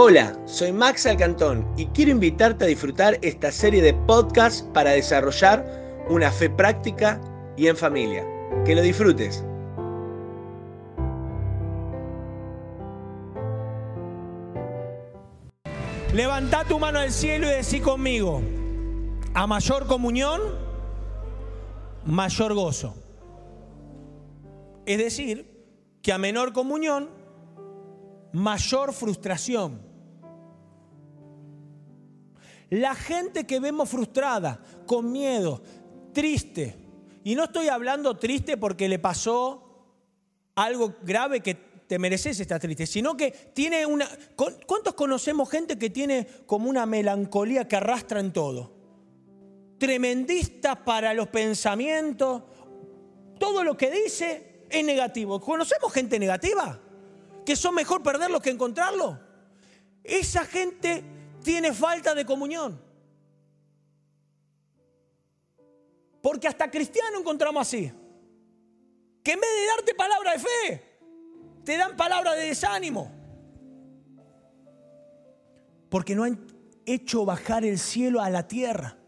Hola, soy Max Alcantón y quiero invitarte a disfrutar esta serie de podcasts para desarrollar una fe práctica y en familia. Que lo disfrutes. Levanta tu mano al cielo y decí conmigo, a mayor comunión, mayor gozo. Es decir, que a menor comunión, mayor frustración. La gente que vemos frustrada, con miedo, triste, y no estoy hablando triste porque le pasó algo grave que te mereces estar triste, sino que tiene una... ¿Cuántos conocemos gente que tiene como una melancolía que arrastra en todo? Tremendista para los pensamientos, todo lo que dice es negativo. ¿Conocemos gente negativa? Que son mejor perderlos que encontrarlo. Esa gente tiene falta de comunión. Porque hasta cristiano encontramos así. Que en vez de darte palabra de fe, te dan palabra de desánimo. Porque no han hecho bajar el cielo a la tierra.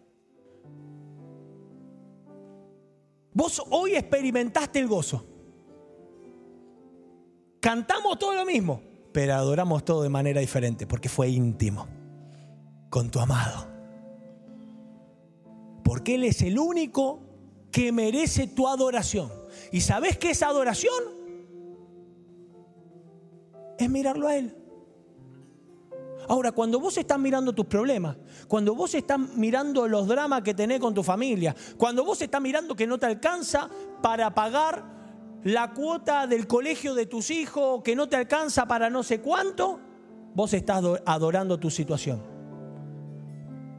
Vos hoy experimentaste el gozo. Cantamos todo lo mismo, pero adoramos todo de manera diferente porque fue íntimo con tu amado. Porque Él es el único que merece tu adoración. ¿Y sabes qué es adoración? Es mirarlo a Él. Ahora, cuando vos estás mirando tus problemas, cuando vos estás mirando los dramas que tenés con tu familia, cuando vos estás mirando que no te alcanza para pagar la cuota del colegio de tus hijos, que no te alcanza para no sé cuánto, vos estás adorando tu situación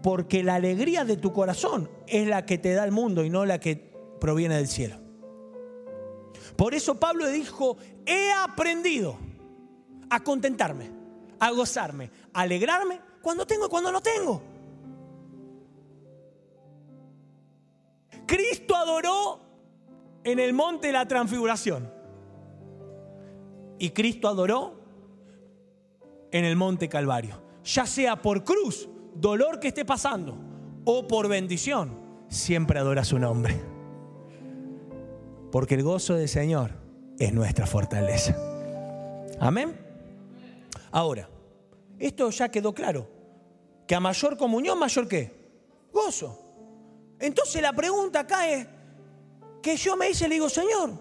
porque la alegría de tu corazón es la que te da el mundo y no la que proviene del cielo. Por eso Pablo dijo, he aprendido a contentarme, a gozarme, a alegrarme cuando tengo y cuando no tengo. Cristo adoró en el monte de la transfiguración. Y Cristo adoró en el monte Calvario. Ya sea por cruz dolor que esté pasando o por bendición, siempre adora su nombre. Porque el gozo del Señor es nuestra fortaleza. Amén. Ahora, esto ya quedó claro. Que a mayor comunión, mayor qué? Gozo. Entonces la pregunta acá es, que yo me hice, le digo, Señor,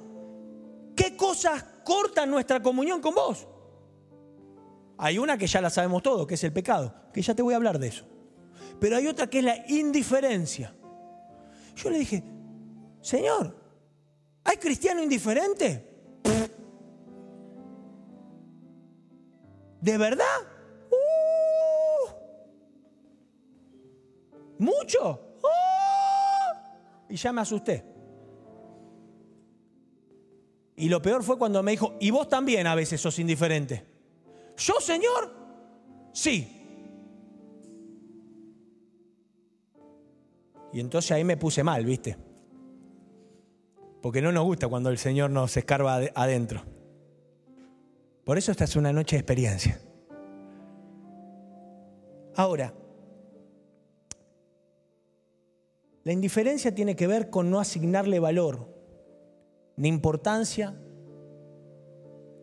¿qué cosas cortan nuestra comunión con vos? Hay una que ya la sabemos todos, que es el pecado, que ya te voy a hablar de eso. Pero hay otra que es la indiferencia. Yo le dije, Señor, ¿hay cristiano indiferente? ¿De verdad? Uh. ¿Mucho? Uh. y ya me asusté. Y lo peor fue cuando me dijo, y vos también a veces sos indiferente. ¿Yo, Señor? Sí. Y entonces ahí me puse mal, ¿viste? Porque no nos gusta cuando el Señor nos escarba adentro. Por eso esta es una noche de experiencia. Ahora, la indiferencia tiene que ver con no asignarle valor ni importancia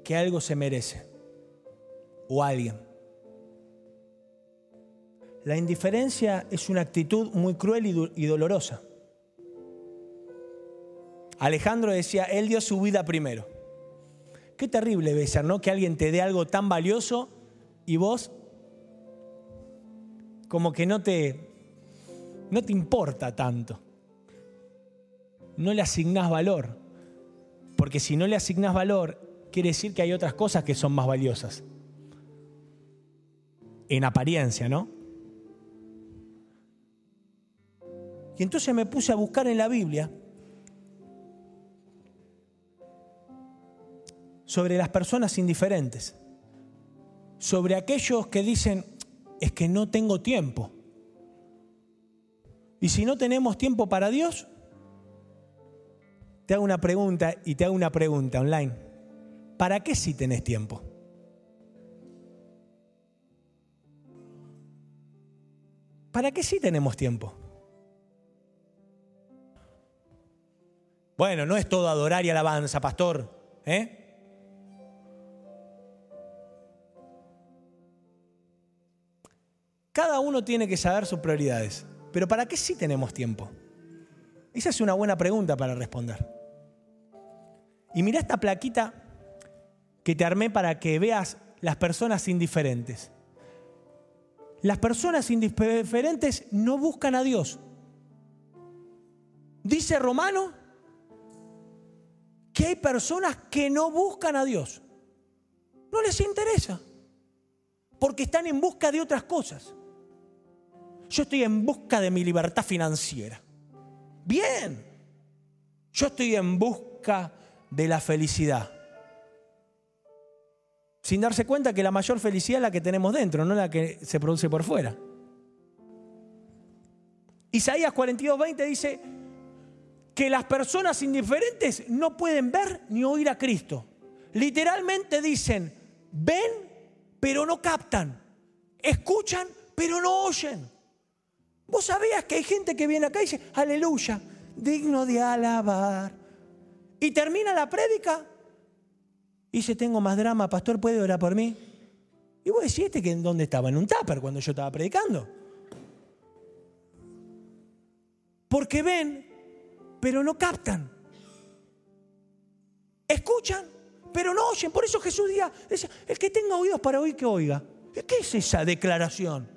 que algo se merece o alguien. La indiferencia es una actitud muy cruel y, dolorosa. Alejandro decía, él dio su vida primero. Qué terrible debe ser, ¿no? Que alguien te dé algo tan valioso y vos como que no te, no te importa tanto. No le asignás valor. Porque si no le asignás valor, quiere decir que hay otras cosas que son más valiosas en apariencia, ¿no? Y entonces me puse a buscar en la Biblia sobre las personas indiferentes, sobre aquellos que dicen, es que no tengo tiempo. Y si no tenemos tiempo para Dios, te hago una pregunta y te hago una pregunta online. ¿para qué si tenés tiempo? ¿Para qué sí tenemos tiempo? Bueno, no es todo adorar y alabanza, pastor. ¿eh? Cada uno tiene que saber sus prioridades. Pero ¿para qué sí tenemos tiempo? Esa es una buena pregunta para responder. Y mira esta plaquita que te armé para que veas las personas indiferentes. Las personas indiferentes no buscan a Dios. Dice Romano hay personas que no buscan a Dios. No les interesa. Porque están en busca de otras cosas. Yo estoy en busca de mi libertad financiera. Bien. Yo estoy en busca de la felicidad sin darse cuenta que la mayor felicidad es la que tenemos dentro, no la que se produce por fuera. Isaías 42, 20 dice que las personas indiferentes no pueden ver ni oír a Cristo. Literalmente dicen, ven pero no captan, escuchan pero no oyen. ¿Vos sabías que hay gente que viene acá y dice, aleluya, digno de alabar? Y termina la prédica Dice, tengo más drama, pastor, ¿puede orar por mí? Y vos decís, ¿este que en dónde estaba? En un tupper cuando yo estaba predicando. Porque ven, pero no captan. Escuchan, pero no oyen. Por eso Jesús decía, el que tenga oídos para oír, que oiga. ¿Qué es esa declaración?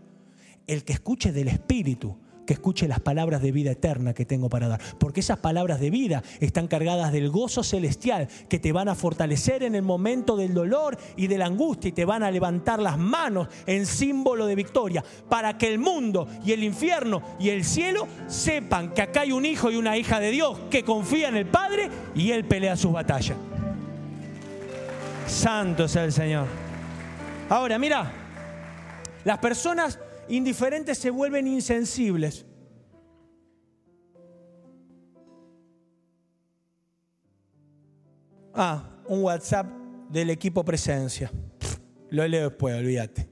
El que escuche del Espíritu que escuche las palabras de vida eterna que tengo para dar. Porque esas palabras de vida están cargadas del gozo celestial que te van a fortalecer en el momento del dolor y de la angustia y te van a levantar las manos en símbolo de victoria para que el mundo y el infierno y el cielo sepan que acá hay un hijo y una hija de Dios que confía en el Padre y Él pelea sus batallas. Santo sea el Señor. Ahora, mira, las personas indiferentes se vuelven insensibles. Ah, un WhatsApp del equipo presencia. Lo leo después, olvídate.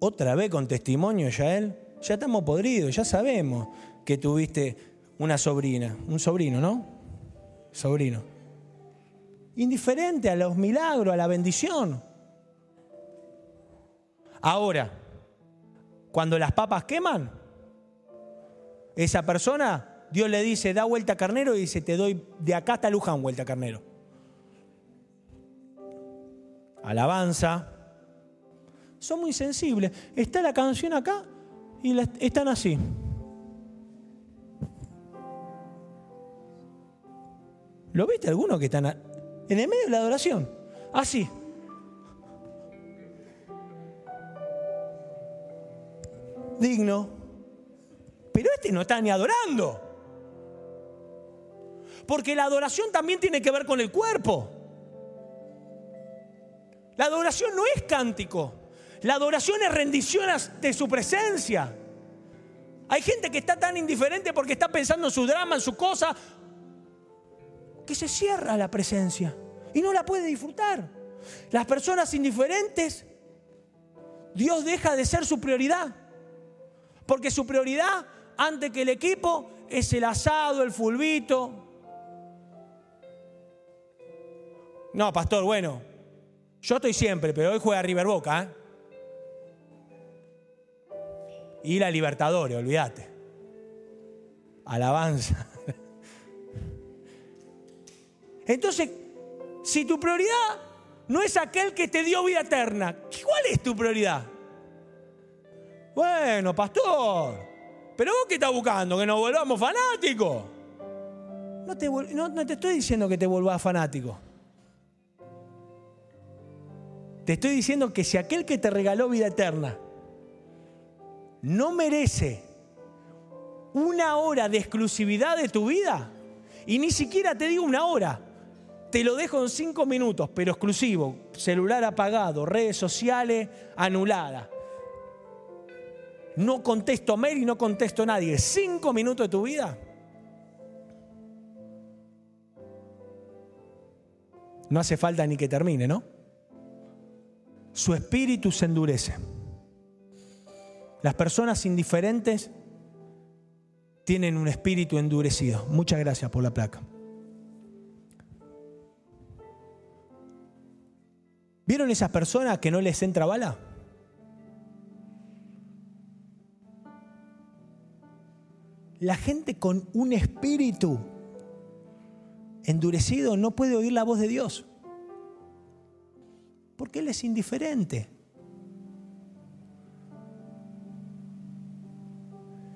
Otra vez con testimonio, ya él. Ya estamos podridos, ya sabemos que tuviste una sobrina, un sobrino, ¿no? Sobrino. Indiferente a los milagros, a la bendición. Ahora, cuando las papas queman, esa persona, Dios le dice, da vuelta carnero y dice, te doy de acá hasta Luján vuelta carnero. Alabanza. Son muy sensibles. Está la canción acá y están así. ¿Lo viste alguno que están en el medio de la adoración? Así. Digno. Pero este no está ni adorando. Porque la adoración también tiene que ver con el cuerpo. La adoración no es cántico. La adoración es rendición de su presencia. Hay gente que está tan indiferente porque está pensando en su drama, en su cosa, que se cierra la presencia y no la puede disfrutar. Las personas indiferentes, Dios deja de ser su prioridad. Porque su prioridad, antes que el equipo, es el asado, el fulbito. No, pastor, bueno, yo estoy siempre, pero hoy juega River Boca. ¿eh? Y la Libertadores, olvídate. Alabanza. Entonces, si tu prioridad no es aquel que te dio vida eterna, ¿cuál es tu prioridad? Bueno, pastor, pero vos qué estás buscando, que nos volvamos fanáticos. No te, no estoy diciendo que te volvás fanático. Te estoy diciendo que si aquel que te regaló vida eterna no merece una hora de exclusividad de tu vida, y ni siquiera te digo una hora, te lo dejo en cinco minutos, pero exclusivo, celular apagado, redes sociales anuladas no contesto mail y no contesto a nadie. Cinco minutos de tu vida. No hace falta ni que termine, ¿no? Su espíritu se endurece. Las personas indiferentes tienen un espíritu endurecido. Muchas gracias por la placa. ¿Vieron esas personas que no les entra bala? La gente con un espíritu endurecido no puede oír la voz de Dios. Porque Él es indiferente.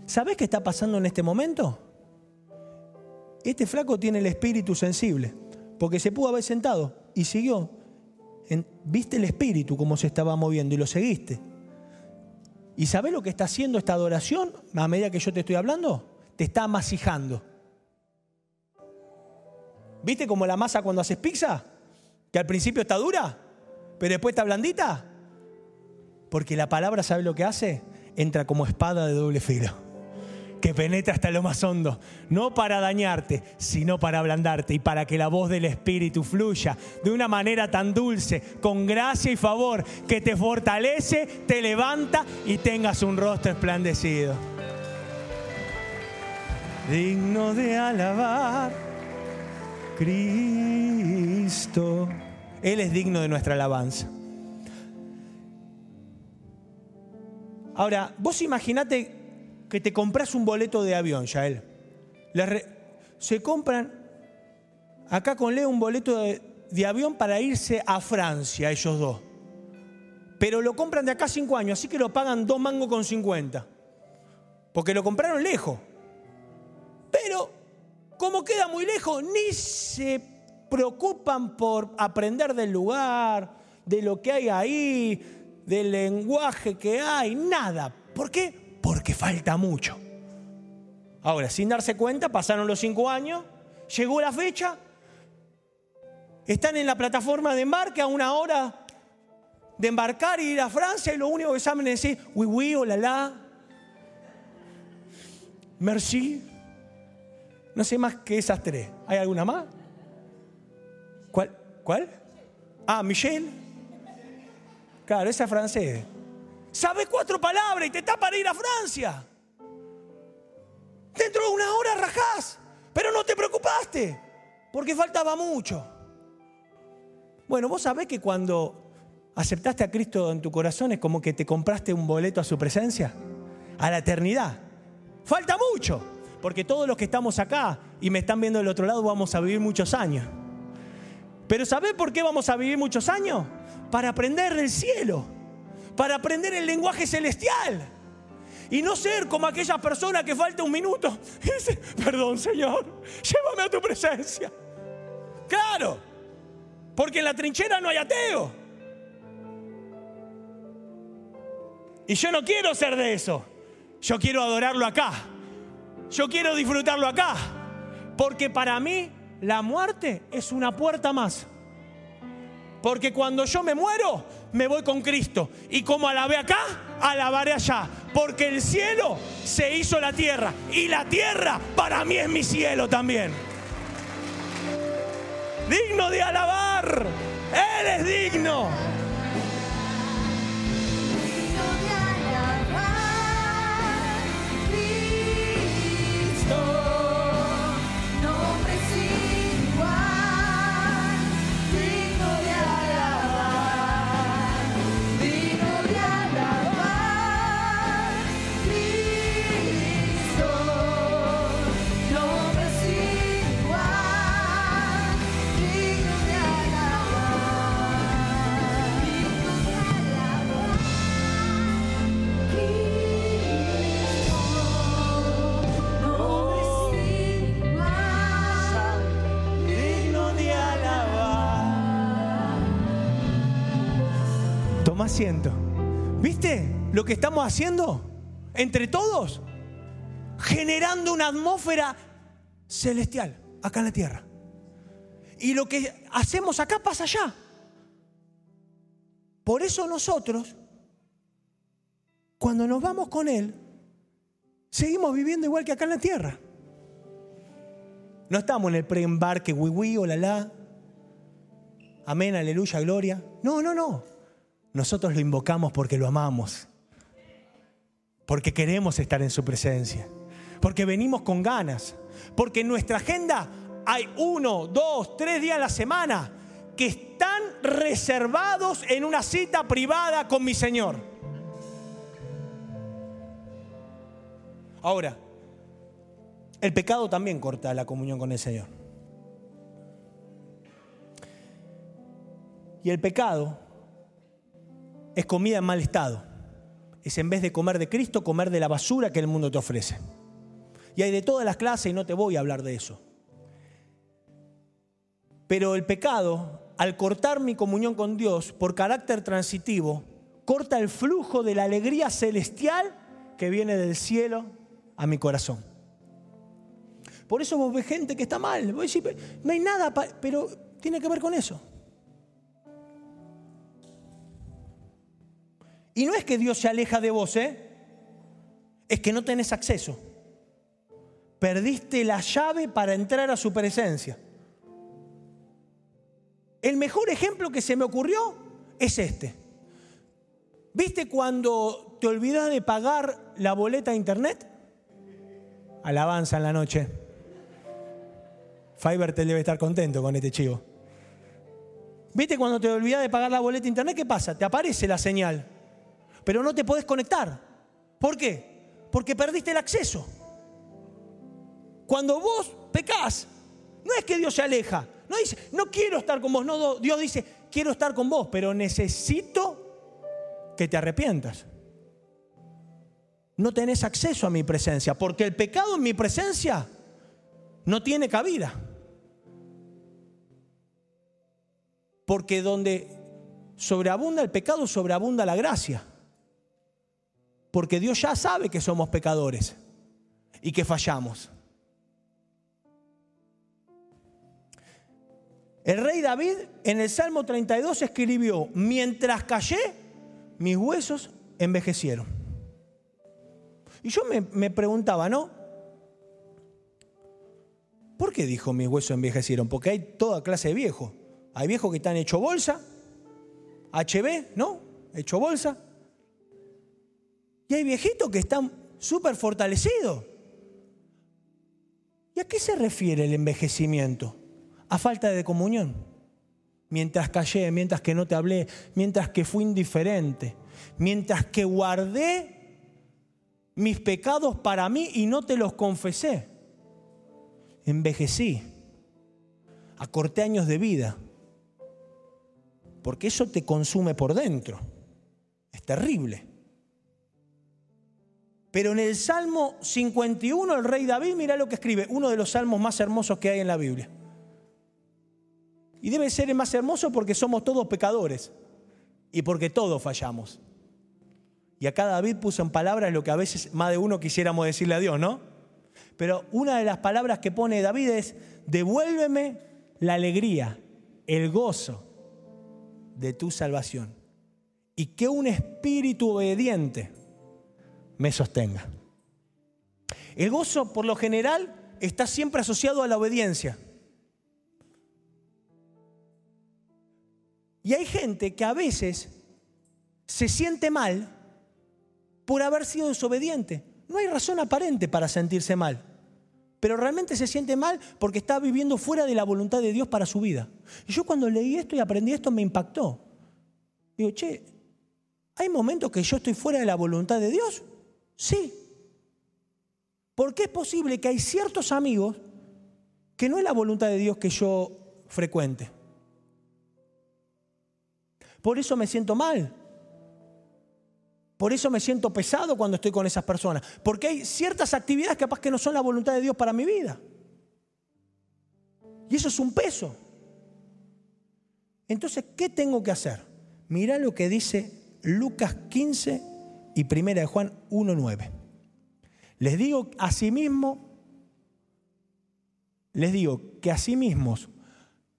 ¿Sabes qué está pasando en este momento? Este flaco tiene el espíritu sensible, porque se pudo haber sentado y siguió. viste el espíritu cómo se estaba moviendo y lo seguiste. ¿Y sabes lo que está haciendo esta adoración a medida que yo te estoy hablando? Te está amasijando. ¿Viste como la masa cuando haces pizza? Que al principio está dura, pero después está blandita. Porque la palabra, ¿sabe lo que hace? Entra como espada de doble filo, que penetra hasta lo más hondo, no para dañarte, sino para ablandarte y para que la voz del Espíritu fluya de una manera tan dulce, con gracia y favor, que te fortalece, te levanta y tengas un rostro esplandecido. Digno de alabar Cristo. Él es digno de nuestra alabanza. Ahora, vos imaginate que te compras un boleto de avión, Yael. Se compran acá con Leo un boleto de, de avión para irse a Francia, ellos dos. Pero lo compran de acá cinco años, así que lo pagan dos mangos con cincuenta. Porque lo compraron lejos. Pero como queda muy lejos, ni se preocupan por aprender del lugar, de lo que hay ahí, del lenguaje que hay, nada. ¿Por qué? Porque falta mucho. Ahora, sin darse cuenta, pasaron los cinco años, llegó la fecha, están en la plataforma de embarque a una hora de embarcar y ir a Francia y lo único que saben es decir, oui, oui, hola, la, merci, no sé más que esas tres. ¿Hay alguna más? ¿Cuál? ¿Cuál? Ah, Michelle. Claro, esa es francés. Sabe cuatro palabras y te está para ir a Francia. Dentro de una hora rajás, pero no te preocupaste, porque faltaba mucho. Bueno, vos sabés que cuando aceptaste a Cristo en tu corazón es como que te compraste un boleto a su presencia, a la eternidad. Falta mucho porque todos los que estamos acá y me están viendo del otro lado vamos a vivir muchos años. Pero ¿sabés por qué vamos a vivir muchos años? Para aprender del cielo, para aprender el lenguaje celestial. Y no ser como aquella persona que falta un minuto y dice, perdón Señor, llévame a tu presencia. Claro, porque en la trinchera no hay ateo. Y yo no quiero ser de eso. Yo quiero adorarlo acá. Yo quiero disfrutarlo acá, porque para mí la muerte es una puerta más. Porque cuando yo me muero, me voy con Cristo. Y como alabé acá, alabaré allá. Porque el cielo se hizo la tierra. Y la tierra para mí es mi cielo también. Digno de alabar. Él es digno. Siento. ¿Viste lo que estamos haciendo entre todos? Generando una atmósfera celestial acá en la tierra. Y lo que hacemos acá pasa allá. Por eso nosotros, cuando nos vamos con Él, seguimos viviendo igual que acá en la tierra. No estamos en el preembarque, wiwi o la la. Amén, aleluya, gloria. No, no, no. Nosotros lo invocamos porque lo amamos. Porque queremos estar en su presencia. Porque venimos con ganas. Porque en nuestra agenda hay uno, dos, tres días a la semana que están reservados en una cita privada con mi Señor. Ahora, el pecado también corta la comunión con el Señor. Y el pecado es comida en mal estado. Es en vez de comer de Cristo, comer de la basura que el mundo te ofrece. Y hay de todas las clases y no te voy a hablar de eso. Pero el pecado, al cortar mi comunión con Dios por carácter transitivo, corta el flujo de la alegría celestial que viene del cielo a mi corazón. Por eso vos ves gente que está mal. No hay nada, pero tiene que ver con eso. Y no es que Dios se aleja de vos, ¿eh? Es que no tenés acceso. Perdiste la llave para entrar a su presencia. El mejor ejemplo que se me ocurrió es este. ¿Viste cuando te olvidas de pagar la boleta de internet? Alabanza en la noche. Fiverr te debe estar contento con este chivo. ¿Viste cuando te olvidas de pagar la boleta de internet? ¿Qué pasa? Te aparece la señal pero no te podés conectar. ¿Por qué? Porque perdiste el acceso. Cuando vos pecás, no es que Dios se aleja, no dice, no quiero estar con vos, no, Dios dice, quiero estar con vos, pero necesito que te arrepientas. No tenés acceso a mi presencia, porque el pecado en mi presencia no tiene cabida. Porque donde sobreabunda el pecado, sobreabunda la gracia porque Dios ya sabe que somos pecadores y que fallamos. El rey David en el Salmo 32 escribió, mientras callé, mis huesos envejecieron. Y yo me, preguntaba, ¿no? ¿Por qué dijo mis huesos envejecieron? Porque hay toda clase de viejos. Hay viejos que están hecho bolsa, HB, ¿no? Hecho bolsa. Y hay viejitos que están súper fortalecidos. ¿Y a qué se refiere el envejecimiento? A falta de comunión. Mientras callé, mientras que no te hablé, mientras que fui indiferente, mientras que guardé mis pecados para mí y no te los confesé. Envejecí, acorté años de vida, porque eso te consume por dentro. Es terrible. Pero en el Salmo 51 el rey David, mira lo que escribe, uno de los salmos más hermosos que hay en la Biblia. Y debe ser el más hermoso porque somos todos pecadores y porque todos fallamos. Y acá David puso en palabras lo que a veces más de uno quisiéramos decirle a Dios, ¿no? Pero una de las palabras que pone David es, devuélveme la alegría, el gozo de tu salvación. Y que un espíritu obediente me sostenga. El gozo, por lo general, está siempre asociado a la obediencia. Y hay gente que a veces se siente mal por haber sido desobediente. No hay razón aparente para sentirse mal, pero realmente se siente mal porque está viviendo fuera de la voluntad de Dios para su vida. Y yo cuando leí esto y aprendí esto me impactó. Digo, che, ¿hay momentos que yo estoy fuera de la voluntad de Dios? Sí. Porque es posible que hay ciertos amigos que no es la voluntad de Dios que yo frecuente. Por eso me siento mal. Por eso me siento pesado cuando estoy con esas personas. Porque hay ciertas actividades capaz que no son la voluntad de Dios para mi vida. Y eso es un peso. Entonces, ¿qué tengo que hacer? Mira lo que dice Lucas 15, y primera de Juan 1.9. Les digo asimismo, les digo que asimismo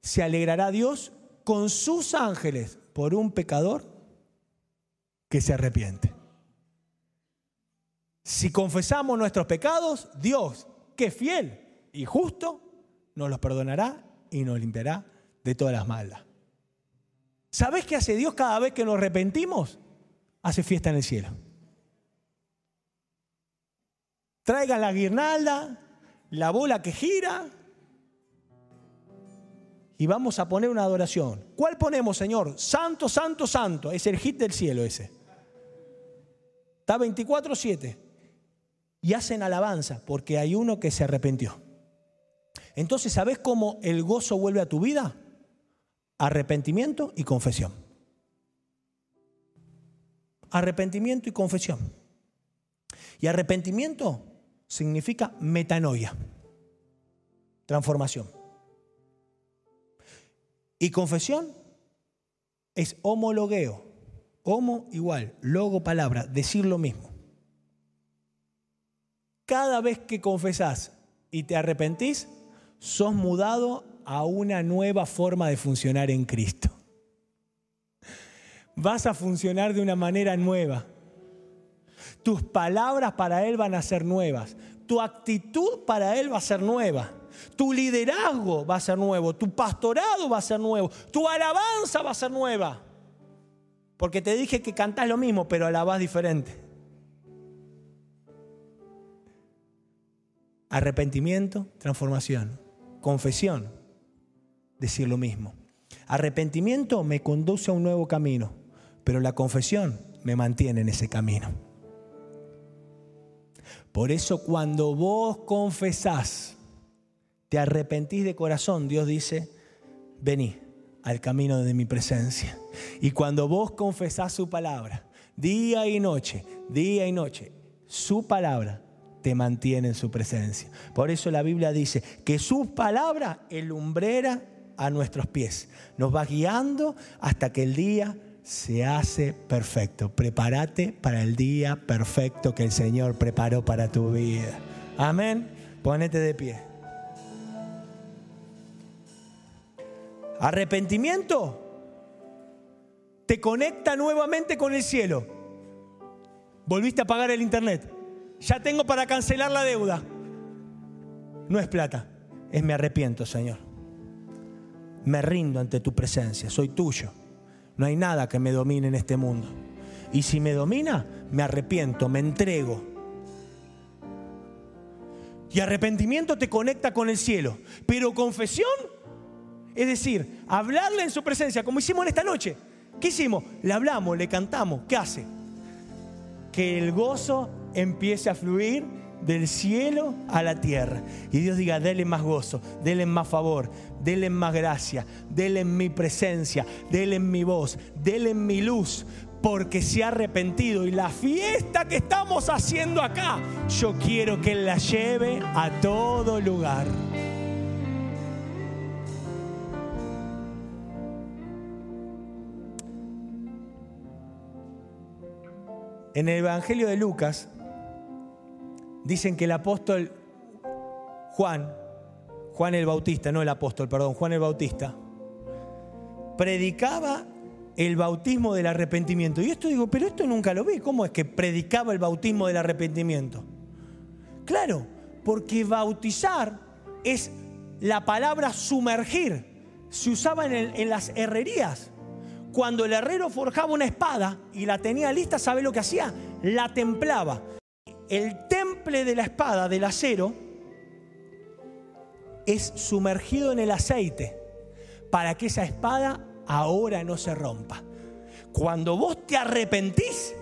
se alegrará Dios con sus ángeles por un pecador que se arrepiente. Si confesamos nuestros pecados, Dios, que es fiel y justo, nos los perdonará y nos limpiará de todas las malas. ¿Sabés qué hace Dios cada vez que nos arrepentimos? Hace fiesta en el cielo. Traigan la guirnalda, la bola que gira y vamos a poner una adoración. ¿Cuál ponemos, Señor? Santo, santo, santo. Es el hit del cielo ese. Está 24-7. Y hacen alabanza porque hay uno que se arrepintió. Entonces, ¿sabes cómo el gozo vuelve a tu vida? Arrepentimiento y confesión. Arrepentimiento y confesión. Y arrepentimiento significa metanoia, transformación. Y confesión es homologueo, homo igual, logo palabra, decir lo mismo. Cada vez que confesás y te arrepentís, sos mudado a una nueva forma de funcionar en Cristo. Vas a funcionar de una manera nueva. Tus palabras para Él van a ser nuevas. Tu actitud para Él va a ser nueva. Tu liderazgo va a ser nuevo. Tu pastorado va a ser nuevo. Tu alabanza va a ser nueva. Porque te dije que cantás lo mismo, pero alabás diferente. Arrepentimiento, transformación. Confesión, decir lo mismo. Arrepentimiento me conduce a un nuevo camino, pero la confesión me mantiene en ese camino. Por eso cuando vos confesás, te arrepentís de corazón, Dios dice, vení al camino de mi presencia. Y cuando vos confesás su palabra, día y noche, día y noche, su palabra te mantiene en su presencia. Por eso la Biblia dice que su palabra es lumbrera a nuestros pies. Nos va guiando hasta que el día se hace perfecto. Prepárate para el día perfecto que el Señor preparó para tu vida. Amén. Ponete de pie. Arrepentimiento te conecta nuevamente con el cielo. Volviste a pagar el internet. Ya tengo para cancelar la deuda. No es plata, es me arrepiento, Señor. Me rindo ante tu presencia, soy tuyo. No hay nada que me domine en este mundo. Y si me domina, me arrepiento, me entrego. Y arrepentimiento te conecta con el cielo. Pero confesión, es decir, hablarle en su presencia, como hicimos en esta noche. ¿Qué hicimos? Le hablamos, le cantamos. ¿Qué hace? Que el gozo empiece a fluir del cielo a la tierra. Y Dios diga, déle más gozo, déle más favor, déle más gracia, déle mi presencia, déle mi voz, déle mi luz, porque se ha arrepentido. Y la fiesta que estamos haciendo acá, yo quiero que la lleve a todo lugar. En el Evangelio de Lucas, dicen que el apóstol Juan, Juan el Bautista, no el apóstol, perdón, Juan el Bautista, predicaba el bautismo del arrepentimiento. Y esto digo, pero esto nunca lo vi. ¿Cómo es que predicaba el bautismo del arrepentimiento? Claro, porque bautizar es la palabra sumergir. Se usaba en, en las herrerías. Cuando el herrero forjaba una espada y la tenía lista, ¿sabe lo que hacía? La templaba el temple de la espada, del acero, es sumergido en el aceite para que esa espada ahora no se rompa. Cuando vos te arrepentís,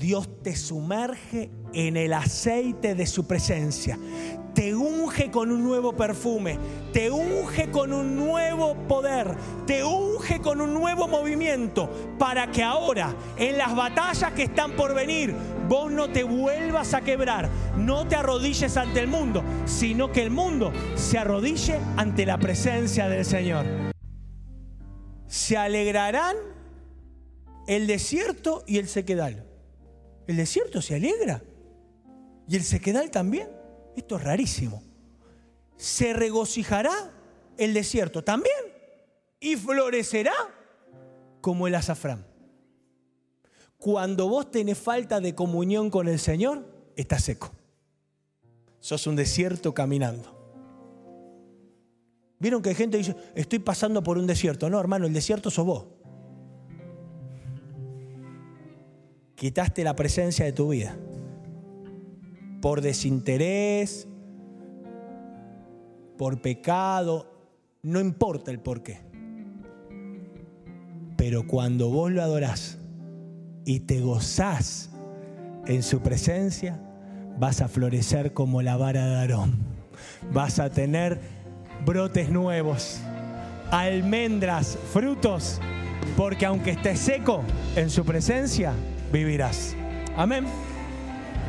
Dios te sumerge en el aceite de su presencia te unge con un nuevo perfume, te unge con un nuevo poder, te unge con un nuevo movimiento, para que ahora, en las batallas que están por venir, vos no te vuelvas a quebrar, no te arrodilles ante el mundo, sino que el mundo se arrodille ante la presencia del Señor. Se alegrarán el desierto y el sequedal. El desierto se alegra y el sequedal también. Esto es rarísimo. Se regocijará el desierto también y florecerá como el azafrán. Cuando vos tenés falta de comunión con el Señor, está seco. Sos un desierto caminando. Vieron que hay gente que dice, estoy pasando por un desierto. No, hermano, el desierto sos vos. Quitaste la presencia de tu vida. Por desinterés, por pecado, no importa el por qué. Pero cuando vos lo adorás y te gozás en su presencia, vas a florecer como la vara de Aarón. Vas a tener brotes nuevos, almendras, frutos, porque aunque estés seco, en su presencia vivirás. Amén.